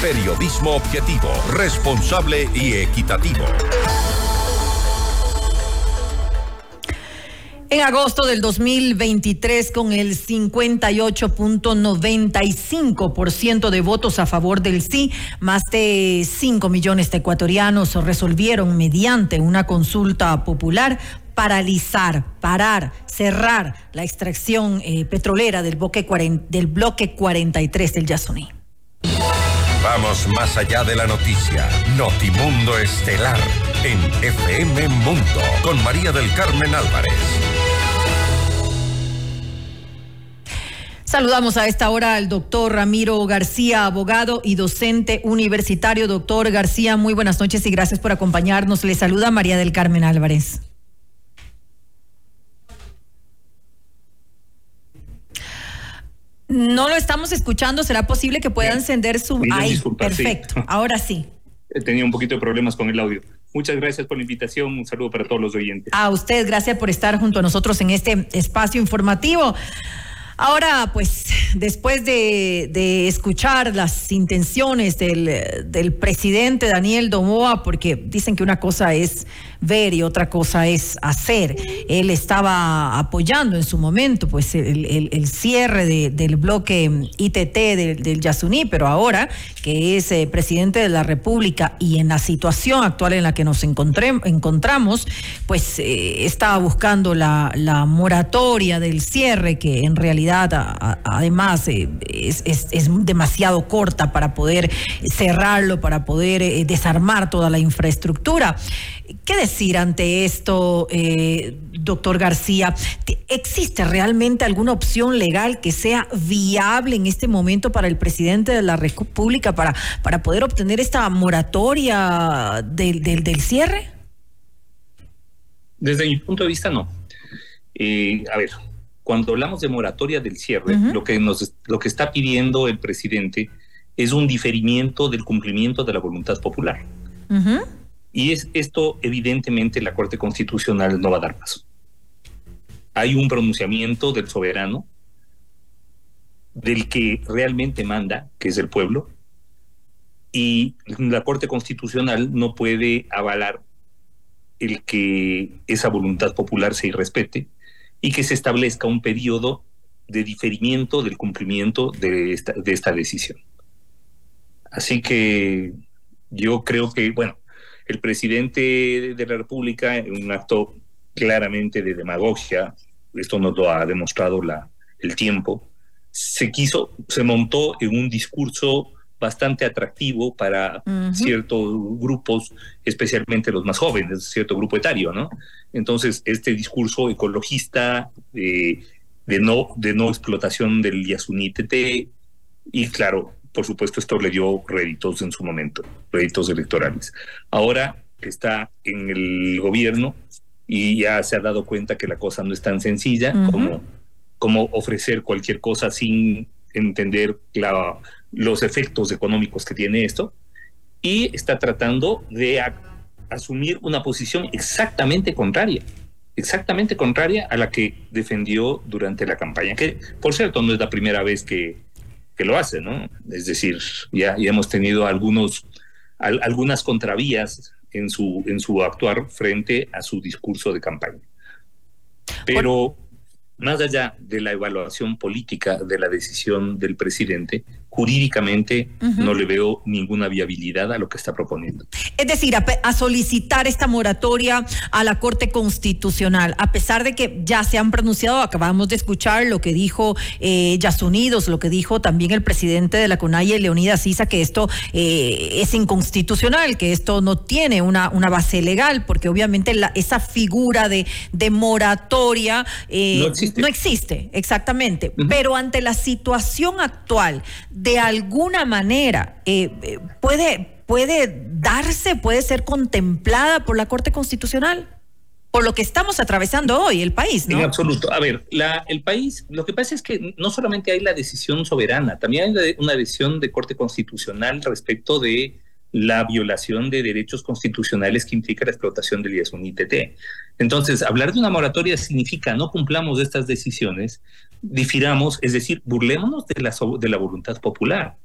Periodismo objetivo, responsable y equitativo. En agosto del 2023, con el 58.95% de votos a favor del sí, más de 5 millones de ecuatorianos resolvieron mediante una consulta popular paralizar, parar, cerrar la extracción eh, petrolera del bloque, del bloque 43 del Yasuní. Vamos más allá de la noticia. Notimundo Estelar en FM Mundo con María del Carmen Álvarez. Saludamos a esta hora al doctor Ramiro García, abogado y docente universitario. Doctor García, muy buenas noches y gracias por acompañarnos. Le saluda María del Carmen Álvarez. No lo estamos escuchando. ¿Será posible que pueda encender su... Ahí, perfecto. Ahora sí. Tenía un poquito de problemas con el audio. Muchas gracias por la invitación. Un saludo para todos los oyentes. A usted, gracias por estar junto a nosotros en este espacio informativo. Ahora, pues, después de, escuchar las intenciones del, presidente Daniel Domoa, porque dicen que una cosa es ver y otra cosa es hacer. Él estaba apoyando en su momento, pues, el, cierre del bloque ITT del, del, Yasuní, pero ahora que es eh, presidente de la República y en la situación actual en la que nos encontramos, pues eh, estaba buscando la moratoria del cierre, que en realidad además eh, es, demasiado corta para poder cerrarlo, para poder eh, desarmar toda la infraestructura. ¿Qué decir ante esto, eh, doctor García? ¿Existe realmente alguna opción legal que sea viable en este momento para el presidente de la República para, para poder obtener esta moratoria del, del, cierre? Desde mi punto de vista, no. a ver, cuando hablamos de moratoria del cierre, lo, que nos, lo que está pidiendo el presidente es un diferimiento del cumplimiento de la voluntad popular. Y es esto, evidentemente, la Corte Constitucional no va a dar paso. Hay un pronunciamiento del soberano, del que realmente manda, que es el pueblo, y la Corte Constitucional no puede avalar el que esa voluntad popular se irrespete y que se establezca un periodo de diferimiento del cumplimiento de esta, de esta decisión. Así que yo creo que, bueno, el presidente de la República, en un acto claramente de demagogia, esto nos lo ha demostrado la, el tiempo, se quiso, se montó en un discurso bastante atractivo para ciertos grupos, especialmente los más jóvenes, cierto grupo etario, ¿no? Entonces, este discurso ecologista de, no, de no explotación del Yasuní y claro, por supuesto, esto le dio réditos en su momento, réditos electorales. Ahora está en el gobierno y ya se ha dado cuenta que la cosa no es tan sencilla como, como ofrecer cualquier cosa sin entender la los efectos económicos que tiene esto y está tratando de asumir una posición exactamente contraria, exactamente contraria a la que defendió durante la campaña, que por cierto no es la primera vez que, que lo hace, ¿no? Es decir, ya, ya hemos tenido algunos, algunas contravías en su, en su actuar frente a su discurso de campaña. Pero más allá de la evaluación política de la decisión del presidente, jurídicamente no le veo ninguna viabilidad a lo que está proponiendo. Es decir, a, solicitar esta moratoria a la Corte Constitucional, a pesar de que ya se han pronunciado, acabamos de escuchar lo que dijo eh, Unidos, lo que dijo también el presidente de la CONAIE, Leonidas Sisa, que esto eh, es inconstitucional, que esto no tiene una, una base legal, porque obviamente la, esa figura de, de moratoria eh, no, existe. exactamente. Pero ante la situación actual, de alguna manera eh, eh, puede, puede darse, puede ser contemplada por la Corte Constitucional? Por lo que estamos atravesando hoy, el país, ¿no? En absoluto. A ver, la, el país, lo que pasa es que no solamente hay la decisión soberana, también hay una decisión de Corte Constitucional respecto de la violación de derechos constitucionales que implica la explotación del IES. Entonces, hablar de una moratoria significa no cumplamos estas decisiones, difiramos, es decir, burlémonos de la, de la voluntad popular.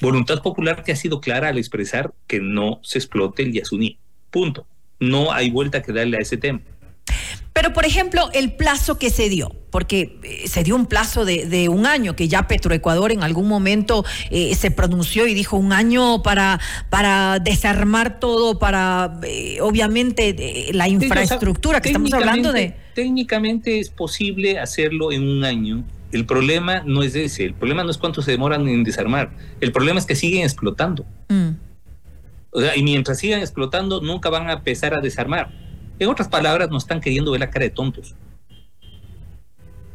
Voluntad popular que ha sido clara al expresar que no se explote el Yasuní. Punto. No hay vuelta que darle a ese tema. Pero, por ejemplo, el plazo que se dio, porque eh, se dio un plazo de, un año, que ya Petroecuador en algún momento eh, se pronunció y dijo un año para, para desarmar todo, para, eh, obviamente, la infraestructura que estamos hablando de... Técnicamente es posible hacerlo en un año. El problema no es ese, el problema no es cuánto se demoran en desarmar, el problema es que siguen explotando. Mm. O sea, y mientras sigan explotando, nunca van a empezar a desarmar en otras palabras, nos están queriendo ver la cara de tontos.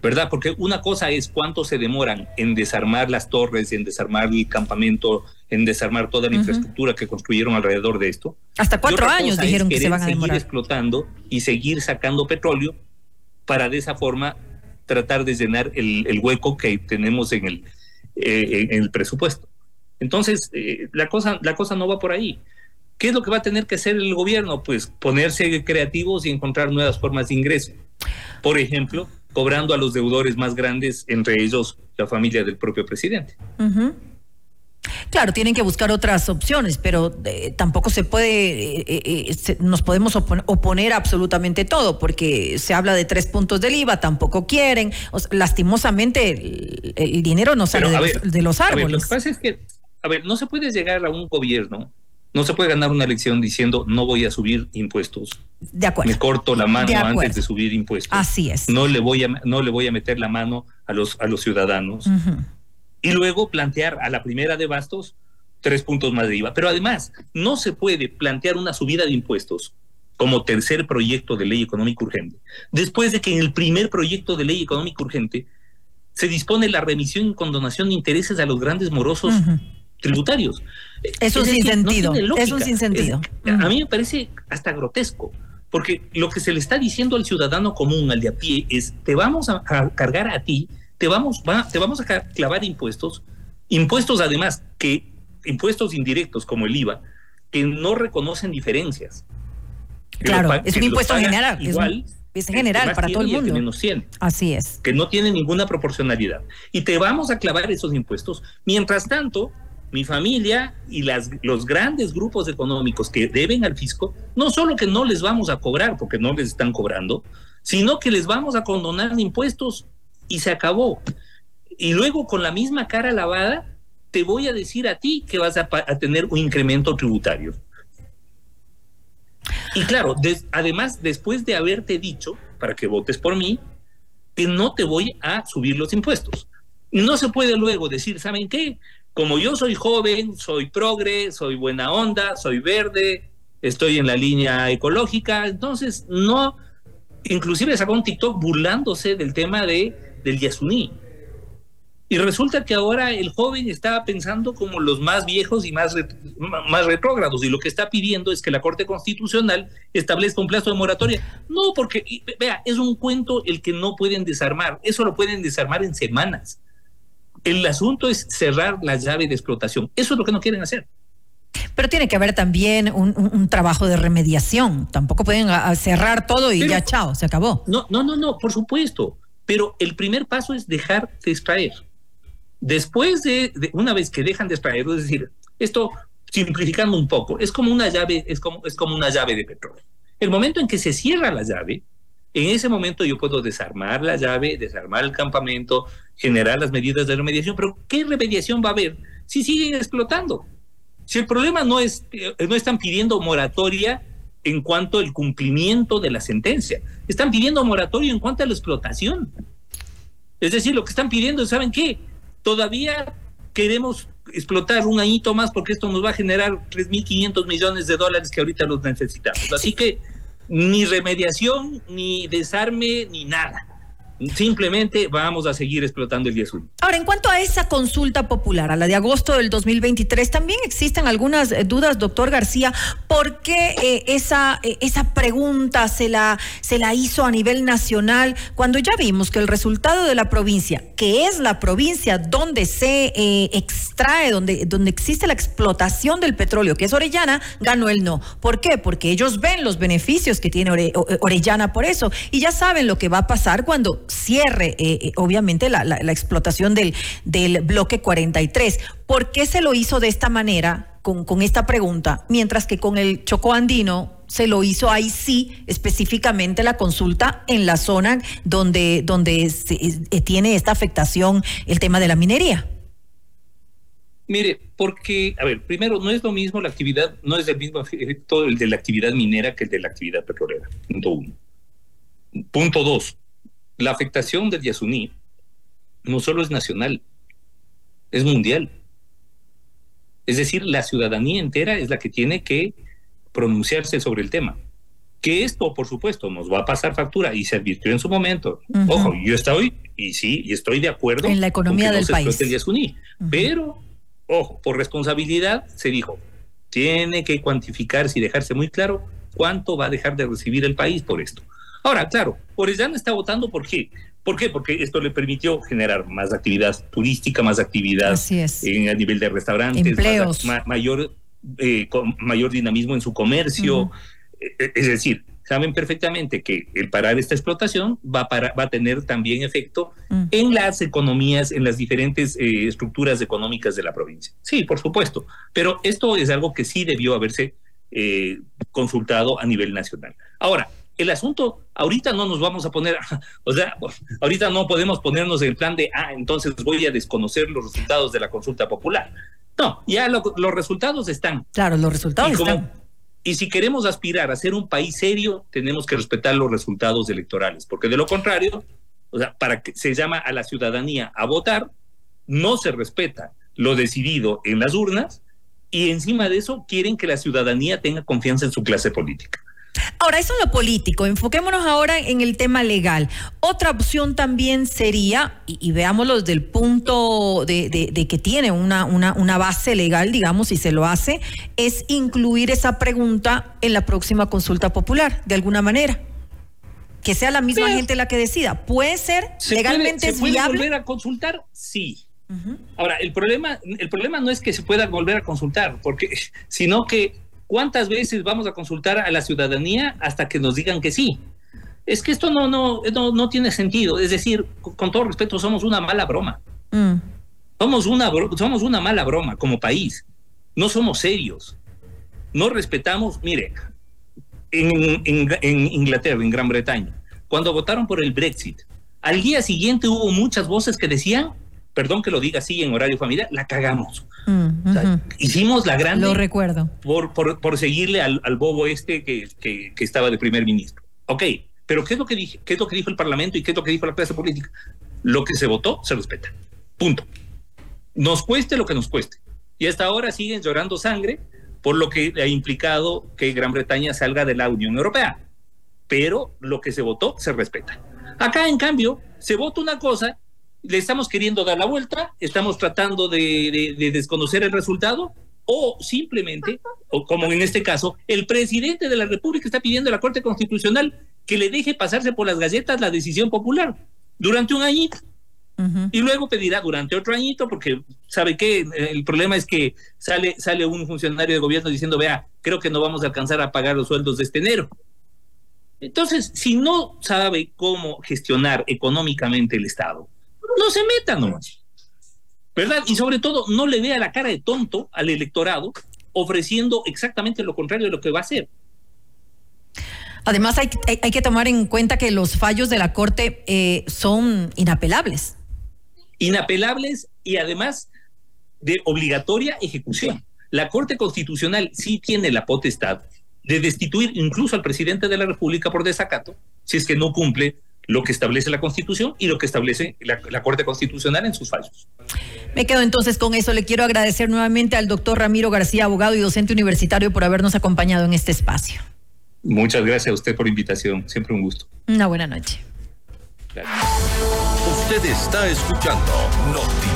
¿Verdad? Porque una cosa es cuánto se demoran en desarmar las torres, en desarmar el campamento, en desarmar toda la infraestructura que construyeron alrededor de esto. Hasta cuatro años dijeron que se van a demorar. seguir explotando y seguir sacando petróleo para de esa forma tratar de llenar el, hueco que tenemos en el, eh, en el presupuesto. Entonces, eh, la, cosa, la cosa no va por ahí. ¿Qué es lo que va a tener que hacer el gobierno? Pues ponerse creativos y encontrar nuevas formas de ingreso. Por ejemplo, cobrando a los deudores más grandes, entre ellos la familia del propio presidente. Claro, tienen que buscar otras opciones, pero eh, tampoco se puede, eh, eh, nos podemos oponer absolutamente todo, porque se habla de tres puntos del IVA, tampoco quieren, lastimosamente el, dinero no sale de, los, árboles. lo que pasa es que, a ver, no se puede llegar a un gobierno no se puede ganar una elección diciendo no voy a subir impuestos. De acuerdo. Me corto la mano antes de subir impuestos. Así es. No le voy a, no le voy a meter la mano a los, a los ciudadanos. Y luego plantear a la primera de bastos tres puntos más de IVA. Pero además, no se puede plantear una subida de impuestos como tercer proyecto de ley económica urgente, después de que en el primer proyecto de ley económica urgente se dispone la remisión y condonación de intereses a los grandes morosos tributarios. Es un sinsentido. es un sinsentido. A mí me parece hasta grotesco, porque lo que se le está diciendo al ciudadano común, al de a pie, es te vamos a, cargar a ti, te vamos, te vamos a clavar impuestos, impuestos además que impuestos indirectos como el IVA, que no reconocen diferencias. Claro, es un impuesto general. Igual, es, general para todo el mundo. Así es. Que no tiene ninguna proporcionalidad. Y te vamos a clavar esos impuestos. Mientras tanto, mi familia y los grandes grupos económicos que deben al fisco, no solo que no les vamos a cobrar porque no les están cobrando, sino que les vamos a condonar impuestos y se acabó. Y luego con la misma cara lavada, te voy a decir a ti que vas a, tener un incremento tributario. Y claro, además, después de haberte dicho, para que votes por mí, que no te voy a subir los impuestos. No se puede luego decir, ¿saben qué? Como yo soy joven, soy progre, soy buena onda, soy verde, estoy en la línea ecológica, entonces no, inclusive sacó un TikTok burlándose del tema de, del Yasuní. Y resulta que ahora el joven está pensando como los más viejos y más, más retrógrados, y lo que está pidiendo es que la Corte Constitucional establezca un plazo de moratoria. No, porque, vea, es un cuento el que no pueden desarmar, eso lo pueden desarmar en semanas. El asunto es cerrar la llave de explotación. Eso es lo que no quieren hacer. Pero tiene que haber también un, trabajo de remediación. Tampoco pueden cerrar todo y ya chao, se acabó. No, no, no, no, por supuesto. Pero el primer paso es dejar de extraer. Después de, una vez que dejan de extraer, es decir, esto simplificando un poco, es como una llave, es como, es como una llave de petróleo. El momento en que se cierra la llave, en ese momento yo puedo desarmar la llave, desarmar el campamento, generar las medidas de remediación, pero ¿qué remediación va a haber si siguen explotando? Si el problema no es, eh, no están pidiendo moratoria en cuanto al cumplimiento de la sentencia, están pidiendo moratoria en cuanto a la explotación. Es decir, lo que están pidiendo ¿saben qué? Todavía queremos explotar un añito más porque esto nos va a generar 3.500 millones de dólares que ahorita los necesitamos. Así que ni remediación, ni desarme, ni nada. Simplemente vamos a seguir explotando el 10 Ahora, en cuanto a esa consulta popular, a la de agosto del 2023, también existen algunas eh, dudas, doctor García, ¿por qué eh, esa, eh, esa pregunta se la, se la hizo a nivel nacional cuando ya vimos que el resultado de la provincia, que es la provincia donde se extrae, donde, donde existe la explotación del petróleo, que es Orellana, ganó el no? ¿Por qué? Porque ellos ven los beneficios que tiene Orellana por eso y ya saben lo que va a pasar cuando cierre, eh, eh, obviamente, la, la, explotación del, del bloque 43. ¿Por qué se lo hizo de esta manera, con, con esta pregunta, mientras que con el Chocó Andino se lo hizo ahí sí, específicamente la consulta en la zona donde, donde eh, tiene esta afectación el tema de la minería? Mire, porque, a ver, primero, no es lo mismo la actividad, no es el mismo efecto el de la actividad minera que el de la actividad petrolera. Punto uno. Punto dos, la afectación del Yasuní no solo es nacional, es mundial. Es decir, la ciudadanía entera es la que tiene que pronunciarse sobre el tema. Que esto, por supuesto, nos va a pasar factura y se advirtió en su momento. Ojo, yo estoy, y sí, y estoy de acuerdo en la economía del país. Pero, ojo, por responsabilidad se dijo, tiene que cuantificarse y dejarse muy claro cuánto va a dejar de recibir el país por esto. Ahora, claro, Orellana está votando por qué. ¿Por qué? Porque esto le permitió generar más actividad turística, más actividad en, a nivel de restaurantes, Empleos. mayor eh, con mayor dinamismo en su comercio. Eh, es decir, saben perfectamente que el parar esta explotación va a, va a tener también efecto mm. en las economías, en las diferentes eh, estructuras económicas de la provincia. Sí, por supuesto, pero esto es algo que sí debió haberse consultado a nivel nacional. Ahora, el asunto, ahorita no nos vamos a poner, o sea, ahorita no podemos ponernos en el plan de, ah, entonces voy a desconocer los resultados de la consulta popular. No, ya los resultados están. Claro, los resultados están. Y si queremos aspirar a ser un país serio, tenemos que respetar los resultados electorales, porque de lo contrario, o sea, para que se llama a la ciudadanía a votar, no se respeta lo decidido en las urnas y encima de eso quieren que la ciudadanía tenga confianza en su clase política. Ahora, eso es lo político. Enfoquémonos ahora en el tema legal. Otra opción también sería, y, veámoslo desde el punto de, que tiene una, una, base legal, digamos, si se lo hace, es incluir esa pregunta en la próxima consulta popular, de alguna manera. Que sea la misma gente la que decida. ¿Puede ser? ¿Legalmente ¿se puede volver a consultar? Sí. Ahora, el problema, el problema no es que se pueda volver a consultar, porque, sino que ¿Cuántas veces vamos a consultar a la ciudadanía hasta que nos digan que sí? Es que esto no, no, no, tiene sentido. Es decir, con todo respeto, somos una mala broma. Mm. Somos, una, somos una mala broma como país. No somos serios. No respetamos, mire, en, en Inglaterra, en Gran Bretaña, cuando votaron por el Brexit, al día siguiente hubo muchas voces que decían perdón que lo diga así en horario familiar, la cagamos. Mm, hicimos la gran... Lo recuerdo. Por, por, seguirle al, bobo este que, que, estaba de primer ministro. Ok, pero ¿qué es, lo que dije, ¿qué es lo que dijo el Parlamento y qué es lo que dijo la clase política? Lo que se votó se respeta. Punto. Nos cueste lo que nos cueste. Y hasta ahora siguen llorando sangre por lo que ha implicado que Gran Bretaña salga de la Unión Europea. Pero lo que se votó se respeta. Acá, en cambio, se vota una cosa le estamos queriendo dar la vuelta, estamos tratando de, desconocer el resultado, o simplemente, o como en este caso, el presidente de la República está pidiendo a la Corte Constitucional que le deje pasarse por las galletas la decisión popular durante un añito. Y luego pedirá durante otro añito, porque sabe que el problema es que sale, sale un funcionario de gobierno diciendo, vea, creo que no vamos a alcanzar a pagar los sueldos de este enero. Entonces, si no sabe cómo gestionar económicamente el Estado, no se meta nomás. ¿Verdad? Y sobre todo, no le vea la cara de tonto al electorado ofreciendo exactamente lo contrario de lo que va a hacer. Además, hay, hay, que tomar en cuenta que los fallos de la Corte eh, son inapelables. Inapelables y además de obligatoria ejecución. La Corte Constitucional sí tiene la potestad de destituir incluso al presidente de la República por desacato si es que no cumple lo que establece la Constitución y lo que establece la, Corte Constitucional en sus fallos. Me quedo entonces con eso. Le quiero agradecer nuevamente al doctor Ramiro García, abogado y docente universitario, por habernos acompañado en este espacio. Muchas gracias a usted por la invitación. Siempre un gusto. Una buena noche. Usted está escuchando Notimundo.